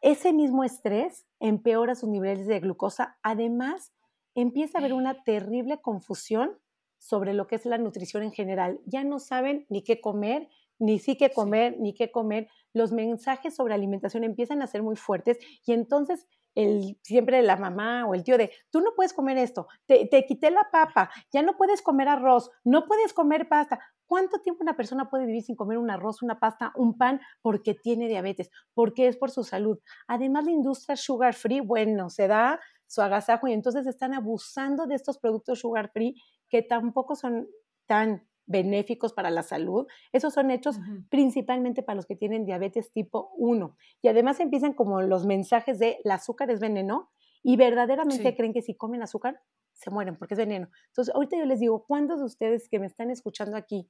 ese mismo estrés empeora sus niveles de glucosa. Además, empieza a haber una terrible confusión sobre lo que es la nutrición en general. Ya no saben ni qué comer, ni sí qué Sí. comer, ni qué comer. Los mensajes sobre alimentación empiezan a ser muy fuertes y entonces el, siempre la mamá o el tío de, tú no puedes comer esto, te, te quité la papa, ya no puedes comer arroz, no puedes comer pasta. ¿Cuánto tiempo una persona puede vivir sin comer un arroz, una pasta, un pan porque tiene diabetes? Porque es por su salud. Además, la industria sugar free, bueno, se da su agasajo y entonces están abusando de estos productos sugar free que tampoco son tan benéficos para la salud. Esos son hechos principalmente para los que tienen diabetes tipo 1. Y además empiezan como los mensajes de el azúcar es veneno y verdaderamente Sí. creen que si comen azúcar se mueren porque es veneno. Entonces, ahorita yo les digo, ¿cuántos de ustedes que me están escuchando aquí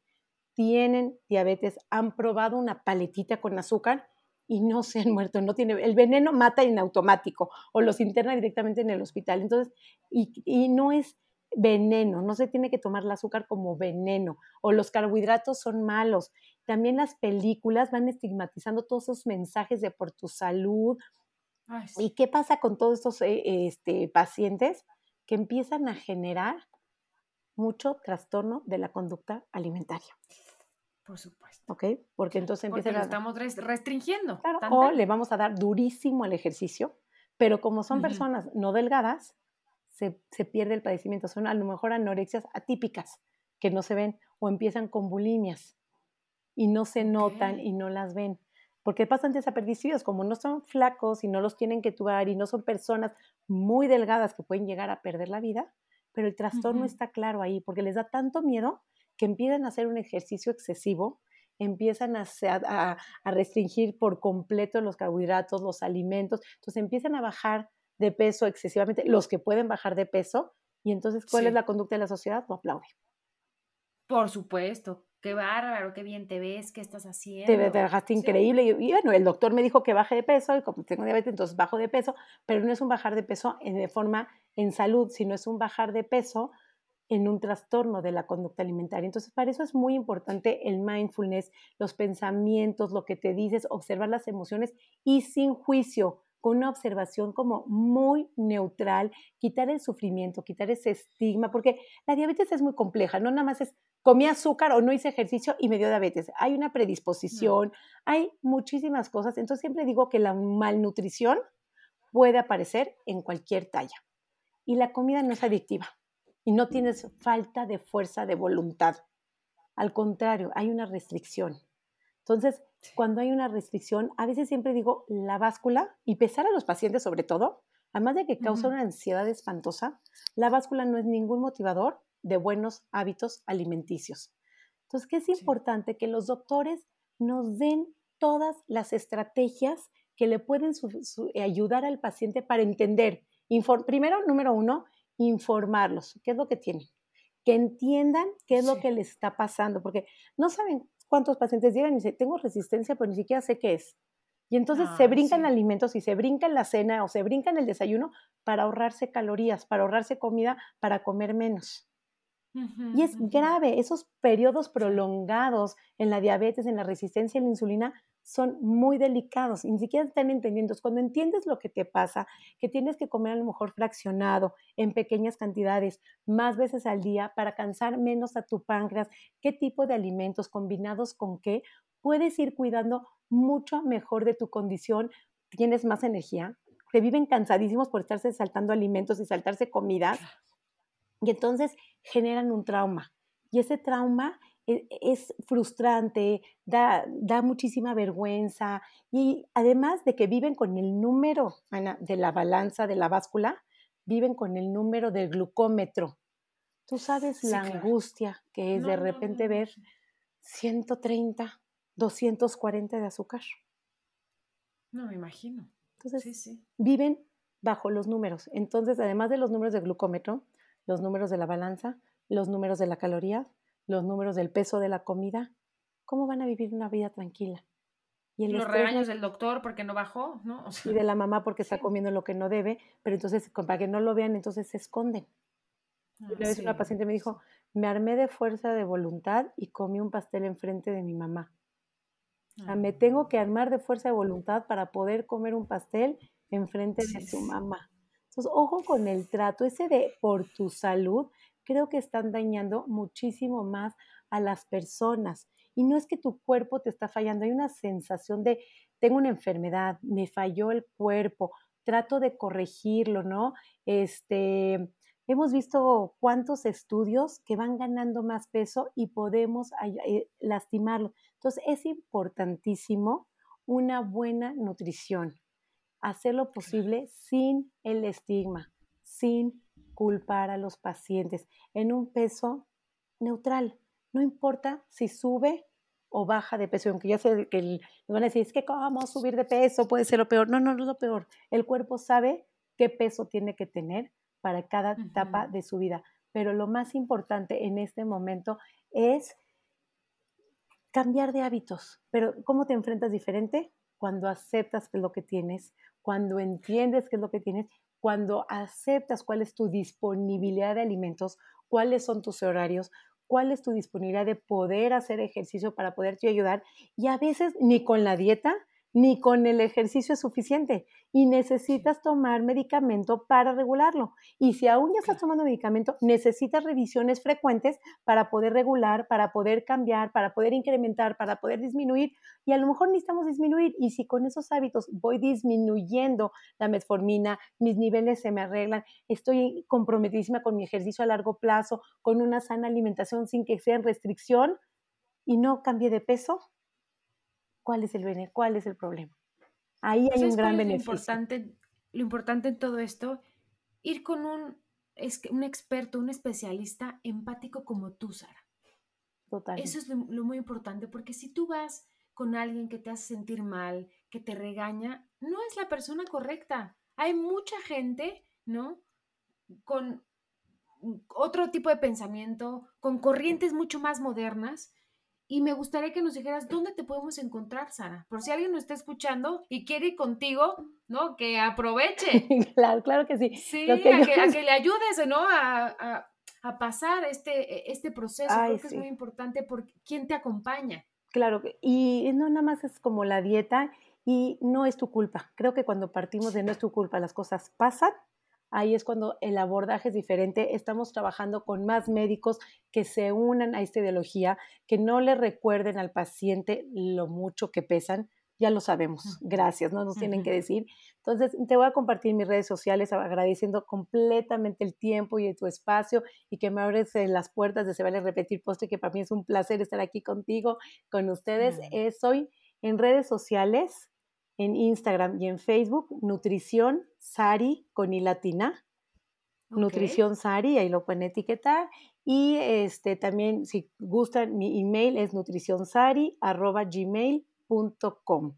tienen diabetes, han probado una paletita con azúcar y no se han muerto? No tiene, el veneno mata en automático o los interna directamente en el hospital. Entonces, y, y no es veneno, no se tiene que tomar el azúcar como veneno o los carbohidratos son malos. También las películas van estigmatizando todos esos mensajes de por tu salud. Ay, sí. ¿Y qué pasa con todos estos eh, este, pacientes que empiezan a generar mucho trastorno de la conducta alimentaria? Por supuesto. ¿Ok? Porque entonces Porque empiezan lo a... estamos res- restringiendo. Claro, o le vamos a dar durísimo al ejercicio, pero como son personas no delgadas, se, se pierde el padecimiento. Son a lo mejor anorexias atípicas que no se ven o empiezan con bulimias y no se notan y no las ven. Porque pasan desapercibidos, como no son flacos y no los tienen que tubar y no son personas muy delgadas que pueden llegar a perder la vida, pero el trastorno está claro ahí porque les da tanto miedo que empiezan a hacer un ejercicio excesivo, empiezan a- a- a restringir por completo los carbohidratos, los alimentos, entonces empiezan a bajar de peso excesivamente, los que pueden bajar de peso, y entonces, ¿cuál es la conducta de la sociedad? Lo aplaude. Por supuesto. Qué bárbaro, qué bien te ves, qué estás Te, haciendo. te bajaste Sí. increíble. Y, y bueno, el doctor me dijo que baje de peso y como tengo diabetes, entonces bajo de peso, pero no es un bajar de peso en, de forma en salud, sino es un bajar de peso en un trastorno de la conducta alimentaria. Entonces, para eso es muy importante el mindfulness, los pensamientos, lo que te dices, observar las emociones y sin juicio, con una observación como muy neutral, quitar el sufrimiento, quitar ese estigma, porque la diabetes es muy compleja, no nada más es comí azúcar o no hice ejercicio y me dio diabetes. Hay una predisposición, hay muchísimas cosas. Entonces siempre digo que la malnutrición puede aparecer en cualquier talla. Y la comida no es adictiva y no tienes falta de fuerza de voluntad. Al contrario, hay una restricción. Entonces, cuando hay una restricción, a veces siempre digo la báscula y pesar a los pacientes sobre todo, además de que causa una ansiedad espantosa, la báscula no es ningún motivador de buenos hábitos alimenticios. Entonces, ¿qué es importante? Que los doctores nos den todas las estrategias que le pueden ayudar al paciente para entender. primero, número uno, informarlos. ¿Qué es lo que tienen? Que entiendan qué es lo que les está pasando, porque no saben cuántos pacientes llegan y dicen, tengo resistencia, pero ni siquiera sé qué es. Y entonces se ah, brincan alimentos y se brincan la cena o se brincan el desayuno para ahorrarse calorías, para ahorrarse comida, para comer menos. y es grave, esos periodos prolongados en la diabetes, en la resistencia a la insulina, son muy delicados, ni siquiera están entendiendo. Cuando entiendes lo que te pasa, que tienes que comer a lo mejor fraccionado, en pequeñas cantidades, más veces al día, para cansar menos a tu páncreas, qué tipo de alimentos combinados con qué, puedes ir cuidando mucho mejor de tu condición, tienes más energía, te viven cansadísimos por estarse saltando alimentos y saltarse comida, y entonces generan un trauma. Y ese trauma es frustrante, da, da, muchísima vergüenza y además de que viven con el número, de la balanza, de la báscula, viven con el número del glucómetro. Tú sabes la angustia que es de repente ver 130, 240 de azúcar. No, me imagino. Entonces, viven bajo los números. Entonces, además de los números del glucómetro, los números de la balanza, los números de la caloría, los números del peso de la comida, ¿cómo van a vivir una vida tranquila? Y los regaños del doctor porque no bajó, ¿no? y de la mamá porque está comiendo lo que no debe, pero entonces para que no lo vean, entonces se esconden. una vez una paciente me dijo, me armé de fuerza de voluntad y comí un pastel enfrente de mi mamá. O sea, me ah. tengo que armar de fuerza de voluntad para poder comer un pastel enfrente de su mamá. Entonces, ojo con el trato, ese de por tu salud, creo que están dañando muchísimo más a las personas. Y no es que tu cuerpo te está fallando, hay una sensación de, tengo una enfermedad, me falló el cuerpo, trato de corregirlo, ¿no? Este, hemos visto cuántos estudios que van ganando más peso y podemos eh, lastimarlo. Entonces, es importantísimo una buena nutrición, hacer lo posible sin el estigma, sin culpar a los pacientes en un peso neutral. No importa si sube o baja de peso, aunque ya sé que le van a decir, es que cómo subir de peso puede ser lo peor. No, no, no es lo peor. El cuerpo sabe qué peso tiene que tener para cada etapa de su vida. Pero lo más importante en este momento es cambiar de hábitos. Pero ¿cómo te enfrentas diferente? Cuando aceptas que es lo que tienes, cuando entiendes qué es lo que tienes cuando aceptas cuál es tu disponibilidad de alimentos, cuáles son tus horarios, cuál es tu disponibilidad de poder hacer ejercicio para poderte ayudar y a veces ni con la dieta ni con el ejercicio es suficiente y necesitas tomar medicamento para regularlo. Y si aún ya estás tomando medicamento, necesitas revisiones frecuentes para poder regular, para poder cambiar, para poder incrementar, para poder disminuir. Y a lo mejor necesitamos disminuir. Y si con esos hábitos voy disminuyendo la metformina, mis niveles se me arreglan, estoy comprometidísima con mi ejercicio a largo plazo, con una sana alimentación sin que sea en restricción y no cambie de peso, ¿Cuál es el ¿Cuál es el problema? Ahí hay un gran beneficio. Lo importante, lo importante en todo esto, ir con un, un experto, un especialista empático como tú, Sara. Total. Eso es lo, muy importante, porque si tú vas con alguien que te hace sentir mal, que te regaña, no es la persona correcta. Hay mucha gente, ¿no? Con otro tipo de pensamiento, con corrientes mucho más modernas, y me gustaría que nos dijeras dónde te podemos encontrar, Sara. Por si alguien nos está escuchando y quiere ir contigo, ¿no? Que aproveche. claro, claro que sí. Sí, a, que, le ayudes, ¿no? A, pasar este, este proceso. Creo que es muy importante por quién te acompaña. Claro, y no nada más es como la dieta y no es tu culpa. Creo que cuando partimos de no es tu culpa, las cosas pasan. Ahí es cuando el abordaje es diferente. Estamos trabajando con más médicos que se unan a esta ideología, que no le recuerden al paciente lo mucho que pesan, ya lo sabemos, gracias, no nos tienen que decir. Entonces, te voy a compartir mis redes sociales agradeciendo completamente el tiempo y tu espacio y que me abres eh, las puertas de Se Vale Repetir Postre, que para mí es un placer estar aquí contigo, con ustedes. Eh, soy en redes sociales, en Instagram y en Facebook, Nutrición Sari con I latina. Nutrición Sari, ahí lo pueden etiquetar. Y este, también, si gustan, mi email es nutricionsari.gmail.com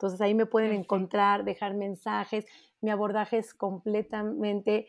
entonces ahí me pueden encontrar, dejar mensajes. Mi abordaje es completamente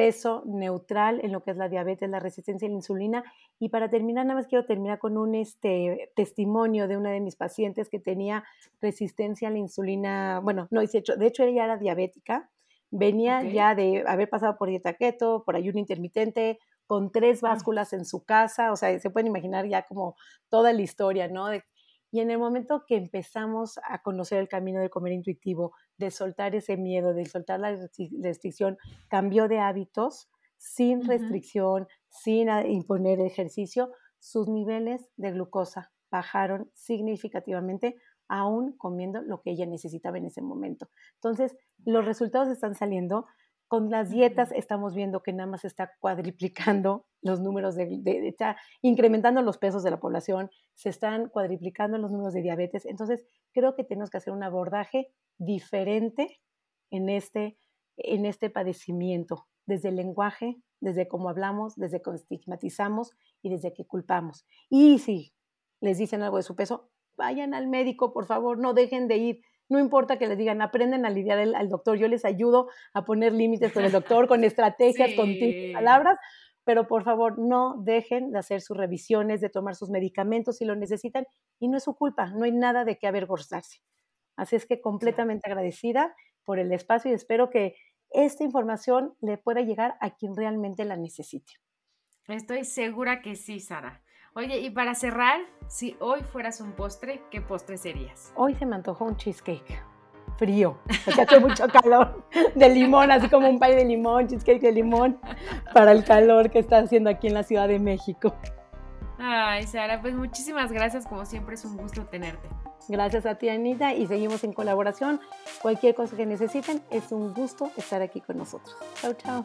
peso neutral en lo que es la diabetes, la resistencia a la insulina. Y para terminar, nada más quiero terminar con un este, testimonio de una de mis pacientes que tenía resistencia a la insulina. Bueno, no, de hecho, de hecho ella era diabética. Venía ya de haber pasado por dieta keto, por ayuno intermitente, con tres básculas en su casa. O sea, se pueden imaginar ya como toda la historia, ¿no? De y en el momento que empezamos a conocer el camino del comer intuitivo, de soltar ese miedo, de soltar la restricción, cambió de hábitos sin restricción, sin imponer ejercicio, sus niveles de glucosa bajaron significativamente, aún comiendo lo que ella necesitaba en ese momento. Entonces, los resultados están saliendo, con las dietas estamos viendo que nada más está cuadriplicando los números de, está incrementando los pesos de la población, se están cuadriplicando los números de diabetes. Entonces, creo que tenemos que hacer un abordaje diferente en este, en este padecimiento, desde el lenguaje, desde cómo hablamos, desde cómo estigmatizamos y desde que culpamos. Y si les dicen algo de su peso, vayan al médico, por favor, no dejen de ir no importa que les digan, aprenden a lidiar al doctor, yo les ayudo a poner límites con el doctor, con estrategias, con palabras, pero por favor no dejen de hacer sus revisiones, de tomar sus medicamentos si lo necesitan y no es su culpa, no hay nada de qué avergonzarse. Así es que completamente agradecida por el espacio y espero que esta información le pueda llegar a quien realmente la necesite. Estoy segura que sí, Sara. Oye, y para cerrar, si hoy fueras un postre, ¿qué postre serías? Hoy se me antojó un cheesecake frío, porque hace mucho calor, de limón, así como un pay de limón, cheesecake de limón, para el calor que está haciendo aquí en la Ciudad de México. Ay, Sara, pues muchísimas gracias, como siempre es un gusto tenerte. Gracias a ti, Anita, y seguimos en colaboración. Cualquier cosa que necesiten, es un gusto estar aquí con nosotros. Chao, chao.